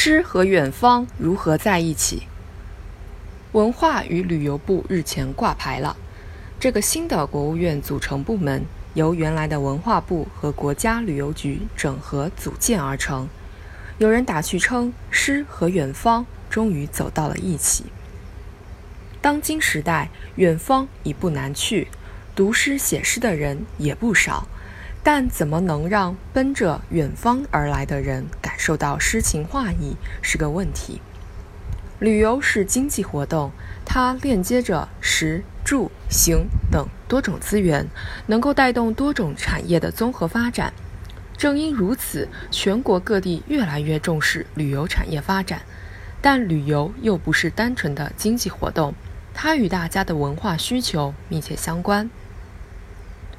诗和远方如何在一起？文化与旅游部日前挂牌了。这个新的国务院组成部门由原来的文化部和国家旅游局整合组建而成。有人打趣称，诗和远方终于走到了一起。当今时代，远方已不难去，读诗写诗的人也不少。但怎么能让奔着远方而来的人受到诗情画意，是个问题。旅游是经济活动，它链接着食住行等多种资源，能够带动多种产业的综合发展。正因如此，全国各地越来越重视旅游产业发展。但旅游又不是单纯的经济活动，它与大家的文化需求密切相关。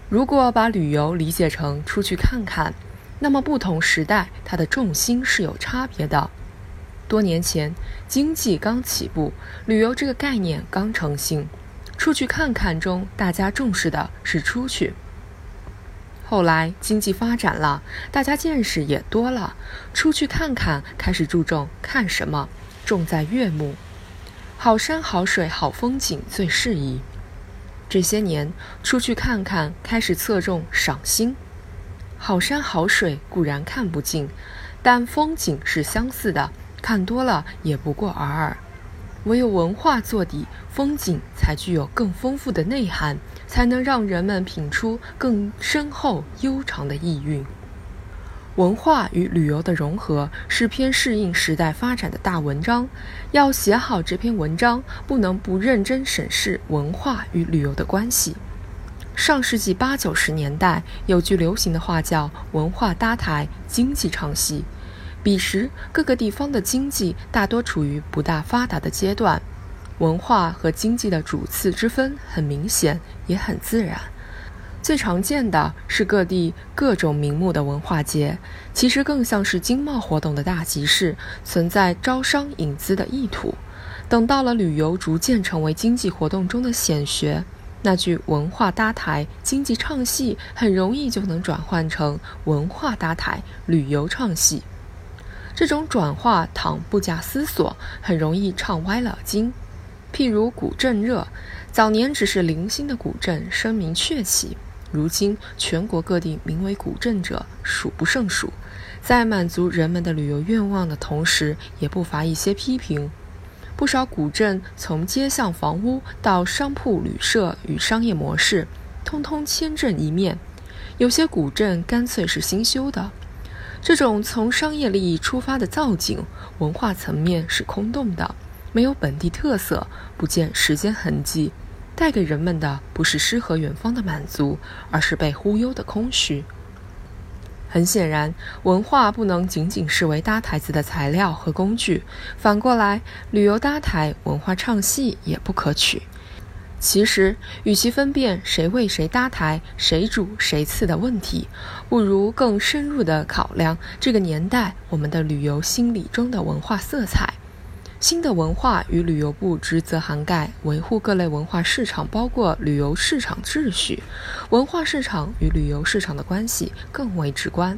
如果把旅游理解成出去看看，那么不同时代它的重心是有差别的。多年前，经济刚起步，旅游这个概念刚成型，出去看看中大家重视的是出去。后来经济发展了，大家见识也多了，出去看看开始注重看什么，重在悦目，好山好水好风景最适宜。这些年出去看看，开始侧重赏心。好山好水固然看不尽，但风景是相似的，看多了也不过尔尔。唯有文化做底，风景才具有更丰富的内涵，才能让人们品出更深厚悠长的意蕴。文化与旅游的融合是篇适应时代发展的大文章。要写好这篇文章，不能不认真审视文化与旅游的关系。上世纪八九十年代，有句流行的话叫“文化搭台，经济唱戏”。彼时，各个地方的经济大多处于不大发达的阶段，文化和经济的主次之分很明显，也很自然。最常见的是各地各种名目的文化节，其实更像是经贸活动的大集市，存在招商引资的意图。等到了旅游逐渐成为经济活动中的显学，那句“文化搭台，经济唱戏”很容易就能转换成“文化搭台，旅游唱戏”。这种转化倘不假思索，很容易唱歪了筋。譬如古镇热，早年只是零星的古镇声名鹊起。如今，全国各地名为古镇者数不胜数，在满足人们的旅游愿望的同时，也不乏一些批评。不少古镇从街巷房屋到商铺旅社与商业模式，通通千镇一面；有些古镇干脆是新修的。这种从商业利益出发的造景，文化层面是空洞的，没有本地特色，不见时间痕迹。带给人们的不是诗和远方的满足，而是被忽悠的空虚。很显然，文化不能仅仅视为搭台子的材料和工具，反过来，旅游搭台，文化唱戏也不可取。其实，与其分辨谁为谁搭台、谁主谁次的问题，不如更深入地考量这个年代我们的旅游心理中的文化色彩。新的文化与旅游部职责涵盖维护各类文化市场，包括旅游市场秩序。文化市场与旅游市场的关系更为直观。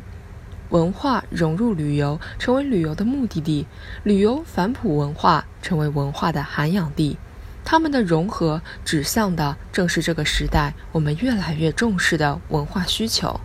文化融入旅游，成为旅游的目的地；旅游反哺文化，成为文化的涵养地。它们的融合，指向的正是这个时代我们越来越重视的文化需求。